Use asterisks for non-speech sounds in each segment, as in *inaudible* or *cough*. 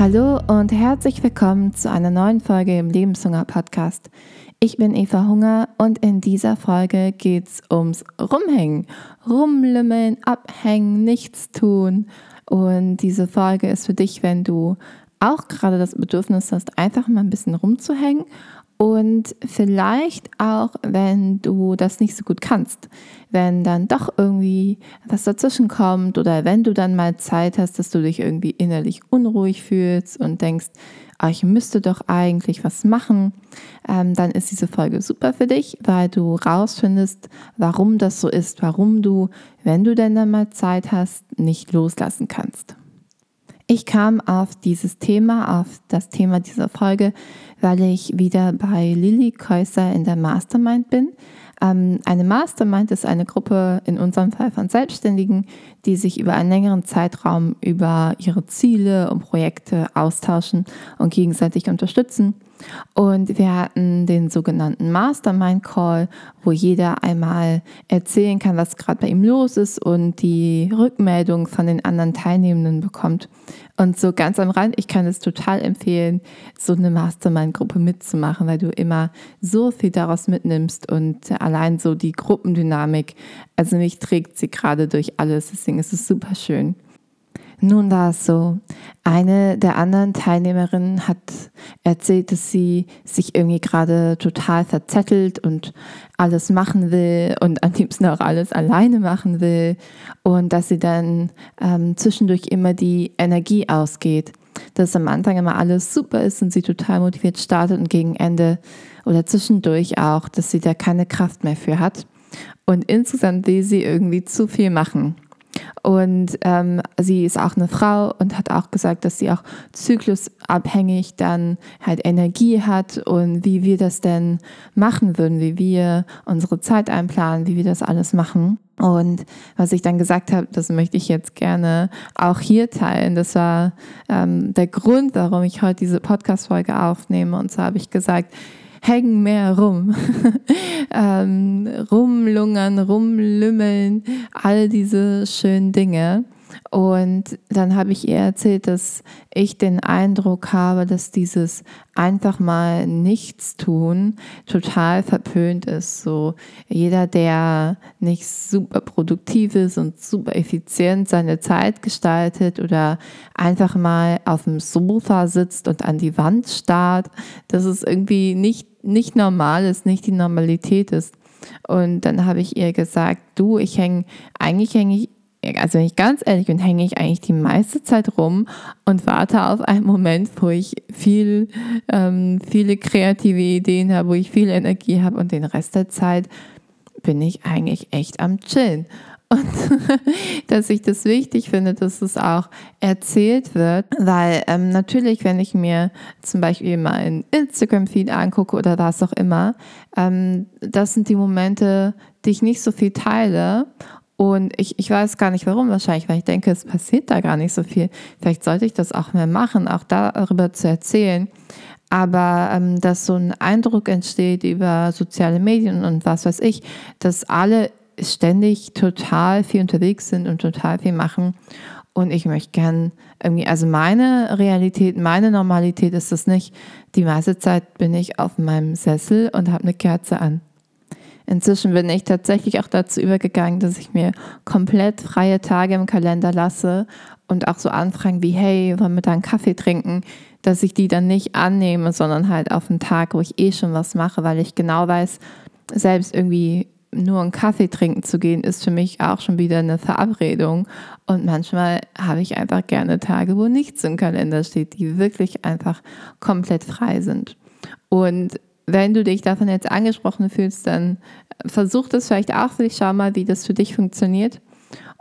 Hallo und herzlich willkommen zu einer neuen Folge im Lebenshunger Podcast. Ich bin Eva Hunger und in dieser Folge geht es ums Rumhängen, Rumlümmeln, Abhängen, nichts tun. Und diese Folge ist für dich, wenn du auch gerade das Bedürfnis hast, einfach mal ein bisschen rumzuhängen und vielleicht auch, wenn du das nicht so gut kannst, wenn dann doch irgendwie was dazwischen kommt oder wenn du dann mal Zeit hast, dass du dich irgendwie innerlich unruhig fühlst und denkst, ah, ich müsste doch eigentlich was machen, ähm, dann ist diese Folge super für dich, weil du rausfindest, warum das so ist, warum du, wenn du denn dann mal Zeit hast, nicht loslassen kannst. Ich kam auf dieses Thema, auf das Thema dieser Folge, weil ich wieder bei Lilly Käuser in der Mastermind bin. Ähm, eine Mastermind ist eine Gruppe, in unserem Fall von Selbstständigen, die sich über einen längeren Zeitraum über ihre Ziele und Projekte austauschen und gegenseitig unterstützen. Und wir hatten den sogenannten Mastermind Call, wo jeder einmal erzählen kann, was gerade bei ihm los ist und die Rückmeldung von den anderen Teilnehmenden bekommt. Und so ganz am Rand, ich kann es total empfehlen, so eine Mastermind-Gruppe mitzumachen, weil du immer so viel daraus mitnimmst und allein so die Gruppendynamik, also mich trägt sie gerade durch alles, deswegen ist es super schön. Nun war es so, eine der anderen Teilnehmerinnen hat erzählt, dass sie sich irgendwie gerade total verzettelt und alles machen will und am liebsten auch alles alleine machen will und dass sie dann ähm, zwischendurch immer die Energie ausgeht. Dass am Anfang immer alles super ist und sie total motiviert startet und gegen Ende oder zwischendurch auch, dass sie da keine Kraft mehr für hat. Und insgesamt will sie irgendwie zu viel machen. Und ähm, sie ist auch eine Frau und hat auch gesagt, dass sie auch zyklusabhängig dann halt Energie hat und wie wir das denn machen würden, wie wir unsere Zeit einplanen, wie wir das alles machen. Und was ich dann gesagt habe, das möchte ich jetzt gerne auch hier teilen. Das war ähm, der Grund, warum ich heute diese Podcast-Folge aufnehme. Und so habe ich gesagt, hängen mehr rum. *laughs* ähm, rumlungern, rumlümmeln, all diese schönen Dinge. Und dann habe ich ihr erzählt, dass ich den Eindruck habe, dass dieses einfach mal nichts tun total verpönt ist. So jeder, der nicht super produktiv ist und super effizient seine Zeit gestaltet oder einfach mal auf dem Sofa sitzt und an die Wand starrt, dass es irgendwie nicht, nicht normal ist, nicht die Normalität ist. Und dann habe ich ihr gesagt, du, ich hänge, eigentlich hänge ich also wenn ich ganz ehrlich bin, hänge ich eigentlich die meiste Zeit rum und warte auf einen Moment, wo ich viel, ähm, viele kreative Ideen habe, wo ich viel Energie habe und den Rest der Zeit bin ich eigentlich echt am Chillen. Und *laughs* dass ich das wichtig finde, dass es auch erzählt wird, weil ähm, natürlich, wenn ich mir zum Beispiel ein Instagram-Feed angucke oder was auch immer, ähm, das sind die Momente, die ich nicht so viel teile und ich, ich weiß gar nicht warum, wahrscheinlich, weil ich denke, es passiert da gar nicht so viel. Vielleicht sollte ich das auch mehr machen, auch darüber zu erzählen. Aber ähm, dass so ein Eindruck entsteht über soziale Medien und was weiß ich, dass alle ständig total viel unterwegs sind und total viel machen. Und ich möchte gern irgendwie, also meine Realität, meine Normalität ist das nicht. Die meiste Zeit bin ich auf meinem Sessel und habe eine Kerze an. Inzwischen bin ich tatsächlich auch dazu übergegangen, dass ich mir komplett freie Tage im Kalender lasse und auch so Anfragen wie, hey, wollen wir da einen Kaffee trinken, dass ich die dann nicht annehme, sondern halt auf einen Tag, wo ich eh schon was mache, weil ich genau weiß, selbst irgendwie nur einen Kaffee trinken zu gehen, ist für mich auch schon wieder eine Verabredung. Und manchmal habe ich einfach gerne Tage, wo nichts im Kalender steht, die wirklich einfach komplett frei sind. Und wenn du dich davon jetzt angesprochen fühlst, dann versuch das vielleicht auch für dich. Schau mal, wie das für dich funktioniert.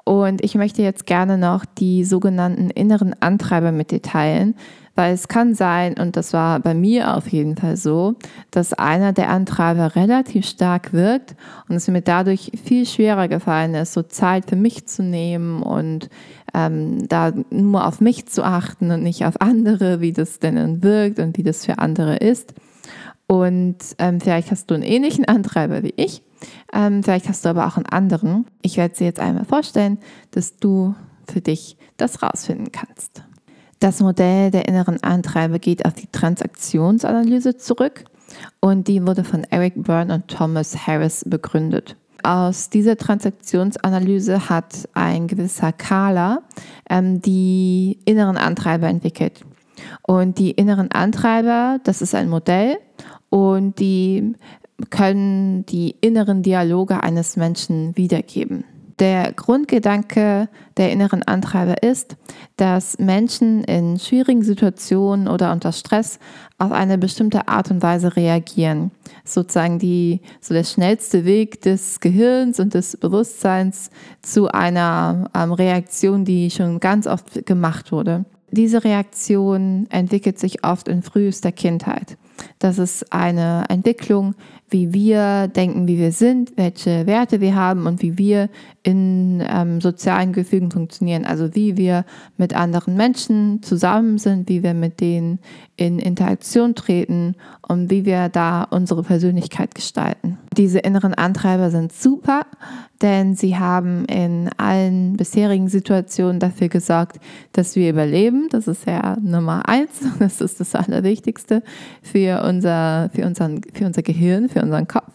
Und ich möchte jetzt gerne noch die sogenannten inneren Antreiber mit dir teilen, weil es kann sein, und das war bei mir auf jeden Fall so, dass einer der Antreiber relativ stark wirkt und es mir dadurch viel schwerer gefallen ist, so Zeit für mich zu nehmen und ähm, da nur auf mich zu achten und nicht auf andere, wie das denn wirkt und wie das für andere ist. Und ähm, vielleicht hast du einen ähnlichen Antreiber wie ich. Ähm, vielleicht hast du aber auch einen anderen. Ich werde sie jetzt einmal vorstellen, dass du für dich das rausfinden kannst. Das Modell der inneren Antreiber geht auf die Transaktionsanalyse zurück und die wurde von Eric Byrne und Thomas Harris begründet. Aus dieser Transaktionsanalyse hat ein gewisser Kala ähm, die inneren Antreiber entwickelt. Und die inneren Antreiber, das ist ein Modell und die können die inneren Dialoge eines Menschen wiedergeben. Der Grundgedanke der inneren Antreiber ist, dass Menschen in schwierigen Situationen oder unter Stress auf eine bestimmte Art und Weise reagieren. Sozusagen die, so der schnellste Weg des Gehirns und des Bewusstseins zu einer ähm, Reaktion, die schon ganz oft gemacht wurde. Diese Reaktion entwickelt sich oft in frühester Kindheit. Das ist eine Entwicklung, wie wir denken, wie wir sind, welche Werte wir haben und wie wir in ähm, sozialen Gefügen funktionieren. Also wie wir mit anderen Menschen zusammen sind, wie wir mit denen in Interaktion treten und wie wir da unsere Persönlichkeit gestalten. Diese inneren Antreiber sind super, denn sie haben in allen bisherigen Situationen dafür gesorgt, dass wir überleben. Das ist ja Nummer eins. *laughs* Das ist das Allerwichtigste für unser, für unseren, für unser Gehirn, für unseren Kopf.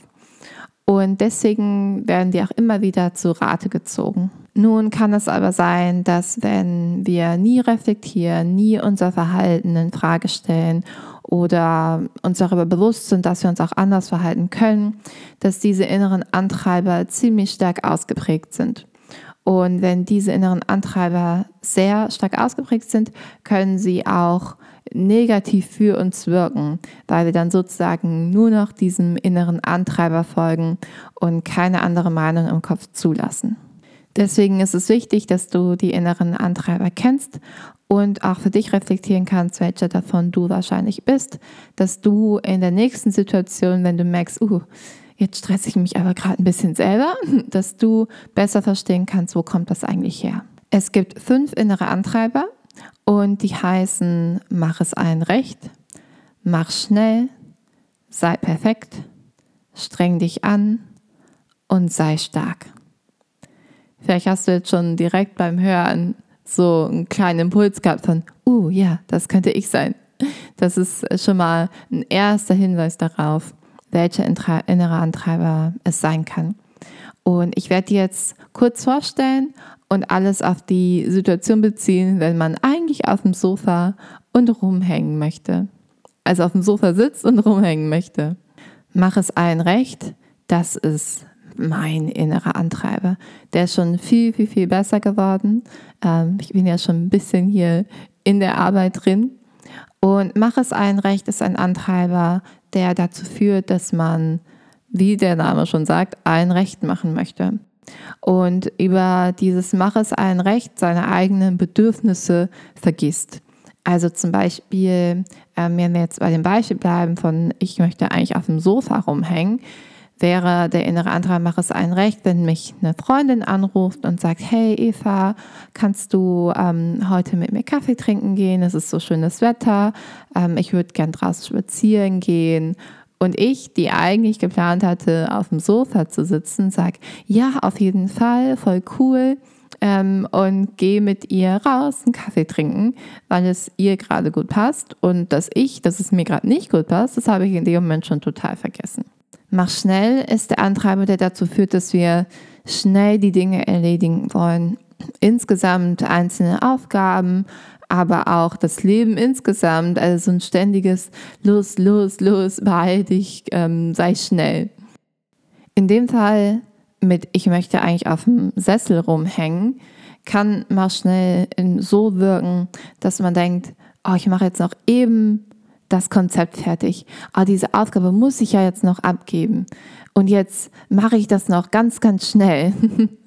Und deswegen werden die auch immer wieder zu Rate gezogen. Nun kann es aber sein, dass wenn wir nie reflektieren, nie unser Verhalten in Frage stellen oder uns darüber bewusst sind, dass wir uns auch anders verhalten können, dass diese inneren Antreiber ziemlich stark ausgeprägt sind. Und wenn diese inneren Antreiber sehr stark ausgeprägt sind, können sie auch negativ für uns wirken, weil wir dann sozusagen nur noch diesem inneren Antreiber folgen und keine andere Meinung im Kopf zulassen. Deswegen ist es wichtig, dass du die inneren Antreiber kennst und auch für dich reflektieren kannst, welcher davon du wahrscheinlich bist, dass du in der nächsten Situation, wenn du merkst, uh, jetzt stresse ich mich aber gerade ein bisschen selber, *laughs* dass du besser verstehen kannst, wo kommt das eigentlich her. Es gibt fünf innere Antreiber und die heißen, mach es allen recht, mach schnell, sei perfekt, streng dich an und sei stark. Vielleicht hast du jetzt schon direkt beim Hören so einen kleinen Impuls gehabt von, uh, ja, das könnte ich sein. Das ist schon mal ein erster Hinweis darauf, welcher innere Antreiber es sein kann. Und ich werde dir jetzt kurz vorstellen und alles auf die Situation beziehen, wenn man eigentlich auf dem Sofa und rumhängen möchte. Also auf dem Sofa sitzt und rumhängen möchte. Mach es allen recht, das ist mein innerer Antreiber. Der ist schon viel, viel, viel besser geworden. Ähm, ich bin ja schon ein bisschen hier in der Arbeit drin. Und mach es allen recht ist ein Antreiber, der dazu führt, dass man, wie der Name schon sagt, allen recht machen möchte. Und über dieses Mach es allen recht seine eigenen Bedürfnisse vergisst. Also zum Beispiel, ähm, wenn wir jetzt bei dem Beispiel bleiben von ich möchte eigentlich auf dem Sofa rumhängen, wäre der innere Antrag, mach es allen recht, wenn mich eine Freundin anruft und sagt, hey Eva, kannst du ähm, heute mit mir Kaffee trinken gehen? Es ist so schönes Wetter. Ähm, ich würde gern draußen spazieren gehen. Und ich, die eigentlich geplant hatte, auf dem Sofa zu sitzen, sage, ja, auf jeden Fall, voll cool. Ähm, und gehe mit ihr raus, einen Kaffee trinken, weil es ihr gerade gut passt. Und dass ich, dass es mir gerade nicht gut passt, das habe ich in dem Moment schon total vergessen. Mach schnell ist der Antreiber, der dazu führt, dass wir schnell die Dinge erledigen wollen. Insgesamt einzelne Aufgaben, aber auch das Leben insgesamt, also so ein ständiges Los, los, los, beeil dich, ähm, sei schnell. In dem Fall mit Ich möchte eigentlich auf dem Sessel rumhängen, kann mal schnell so wirken, dass man denkt, oh, ich mache jetzt noch eben das Konzept fertig. Ah, diese Aufgabe muss ich ja jetzt noch abgeben. Und jetzt mache ich das noch ganz, ganz schnell.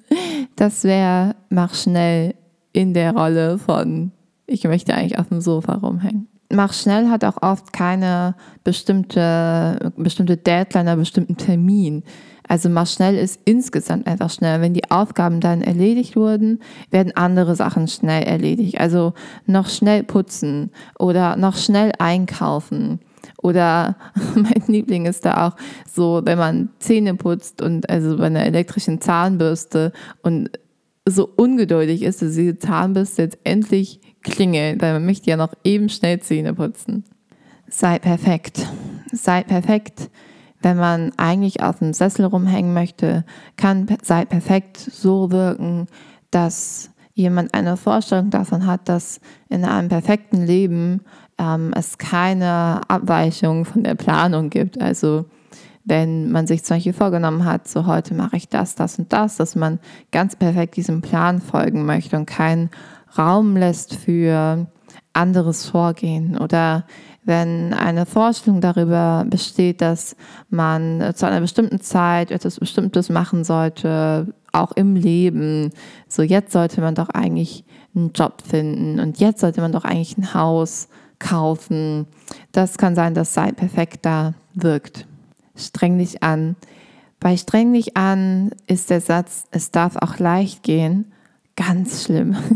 *laughs* das wäre, mach schnell in der Rolle von, ich möchte eigentlich auf dem Sofa rumhängen. Mach schnell hat auch oft keine bestimmte, bestimmte Deadline, einen bestimmten Termin. Also mach schnell ist insgesamt einfach schnell. Wenn die Aufgaben dann erledigt wurden, werden andere Sachen schnell erledigt. Also noch schnell putzen oder noch schnell einkaufen. Oder *laughs* mein Liebling ist da auch so, wenn man Zähne putzt und also bei einer elektrischen Zahnbürste und so ungeduldig ist, dass diese Zahnbürste jetzt endlich klingelt, weil man möchte ja noch eben schnell Zähne putzen. Sei perfekt. Sei perfekt. Wenn man eigentlich auf dem Sessel rumhängen möchte, kann sei perfekt so wirken, dass jemand eine Vorstellung davon hat, dass in einem perfekten Leben ähm, es keine Abweichung von der Planung gibt. Also wenn man sich zum Beispiel vorgenommen hat, so heute mache ich das, das und das, dass man ganz perfekt diesem Plan folgen möchte und keinen Raum lässt für anderes Vorgehen oder wenn eine Vorstellung darüber besteht, dass man zu einer bestimmten Zeit etwas Bestimmtes machen sollte, auch im Leben. So jetzt sollte man doch eigentlich einen Job finden und jetzt sollte man doch eigentlich ein Haus kaufen. Das kann sein, dass Sei perfekt da wirkt. Streng dich an. Bei streng dich an ist der Satz, es darf auch leicht gehen, ganz schlimm. *laughs*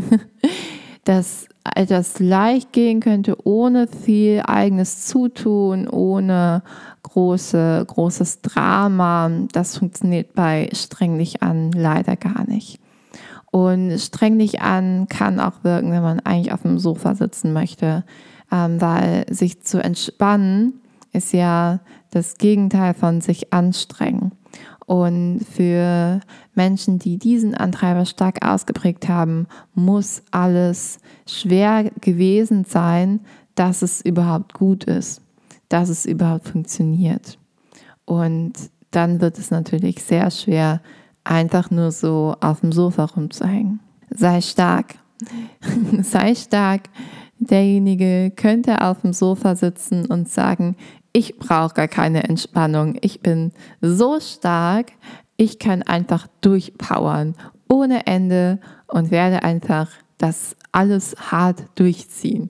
Dass etwas leicht gehen könnte, ohne viel eigenes Zutun, ohne große, großes Drama, das funktioniert bei streng dich an leider gar nicht. Und streng dich an kann auch wirken, wenn man eigentlich auf dem Sofa sitzen möchte, ähm, weil sich zu entspannen ist ja das Gegenteil von sich anstrengen. Und für Menschen, die diesen Antreiber stark ausgeprägt haben, muss alles schwer gewesen sein, dass es überhaupt gut ist, dass es überhaupt funktioniert. Und dann wird es natürlich sehr schwer, einfach nur so auf dem Sofa rumzuhängen. Sei stark. *laughs* Sei stark. Derjenige könnte auf dem Sofa sitzen und sagen, ich brauche gar keine Entspannung. Ich bin so stark, ich kann einfach durchpowern ohne Ende und werde einfach das alles hart durchziehen.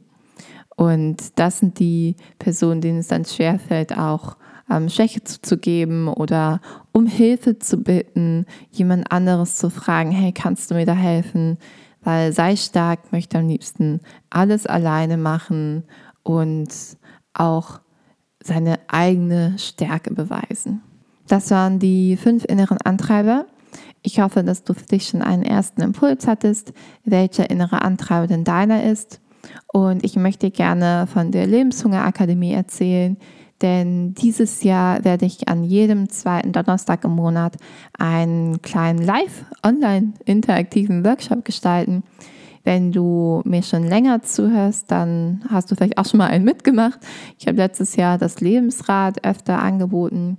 Und das sind die Personen, denen es dann schwerfällt, auch ähm, Schwäche zuzugeben oder um Hilfe zu bitten, jemand anderes zu fragen, hey, kannst du mir da helfen? Weil sei stark möchte am liebsten alles alleine machen und auch seine eigene Stärke beweisen. Das waren die fünf inneren Antreiber. Ich hoffe, dass du für dich schon einen ersten Impuls hattest, welcher innere Antreiber denn deiner ist. Und ich möchte gerne von der Lebenshunger Akademie erzählen, denn dieses Jahr werde ich an jedem zweiten Donnerstag im Monat einen kleinen live-online-interaktiven Workshop gestalten, wenn du mir schon länger zuhörst, dann hast du vielleicht auch schon mal einen mitgemacht. Ich habe letztes Jahr das Lebensrad öfter angeboten.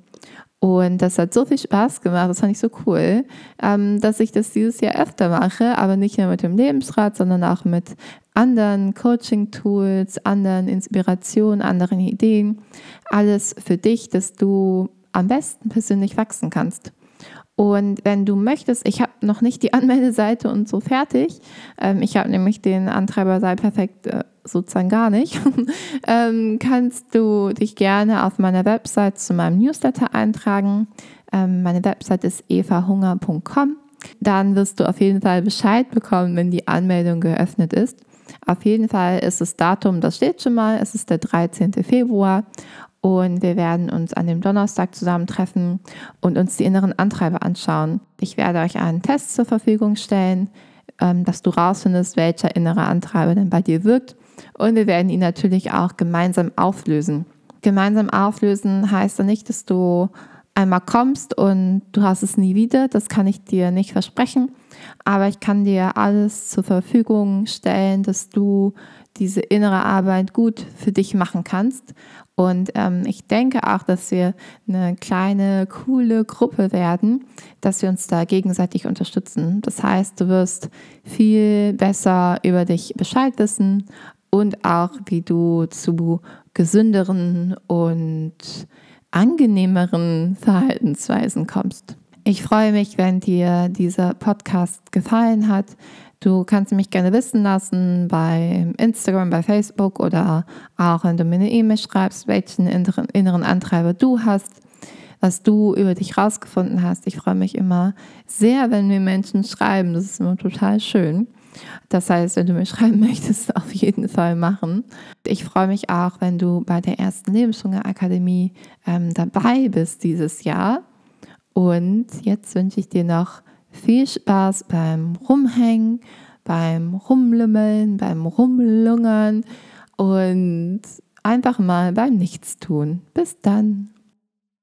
Und das hat so viel Spaß gemacht, das fand ich so cool, ähm, dass ich das dieses Jahr öfter mache, aber nicht nur mit dem Lebensrad, sondern auch mit anderen Coaching-Tools, anderen Inspirationen, anderen Ideen. Alles für dich, dass du am besten persönlich wachsen kannst. Und wenn du möchtest, ich habe noch nicht die *laughs* Anmeldeseite und so fertig. Ähm, ich habe nämlich den Antreiber sei perfekt äh, sozusagen gar nicht. *laughs* ähm, kannst du dich gerne auf meiner Website zu meinem Newsletter eintragen. Ähm, meine Website ist evahunger.com. Dann wirst du auf jeden Fall Bescheid bekommen, wenn die Anmeldung geöffnet ist. Auf jeden Fall ist das Datum, das steht schon mal, es ist der 13. Februar und wir werden uns an dem Donnerstag zusammentreffen und uns die inneren Antreiber anschauen. Ich werde euch einen Test zur Verfügung stellen, ähm, dass du rausfindest, welcher innere Antreiber denn bei dir wirkt. Und wir werden ihn natürlich auch gemeinsam auflösen. Gemeinsam auflösen heißt ja nicht, dass du einmal kommst und du hast es nie wieder. Das kann ich dir nicht versprechen. Aber ich kann dir alles zur Verfügung stellen, dass du diese innere Arbeit gut für dich machen kannst. Und ähm, ich denke auch, dass wir eine kleine, coole Gruppe werden, dass wir uns da gegenseitig unterstützen. Das heißt, du wirst viel besser über dich Bescheid wissen und auch, wie du zu gesünderen und angenehmeren Verhaltensweisen kommst. Ich freue mich, wenn dir dieser Podcast gefallen hat. Du kannst mich gerne wissen lassen bei Instagram, bei Facebook oder auch wenn du mir eine E-Mail schreibst, welchen inneren, Antreiber du hast, was du über dich rausgefunden hast. Ich freue mich immer sehr, wenn mir Menschen schreiben. Das ist immer total schön. Das heißt, wenn du mir *laughs* schreiben möchtest, auf jeden Fall machen. Ich freue mich auch, wenn du bei der ersten Lebenshunger Akademie ähm, dabei bist dieses Jahr. Und jetzt wünsche ich dir noch Viel Spaß beim Rumhängen, beim Rumlümmeln, beim Rumlungern und einfach mal beim Nichtstun. Bis dann.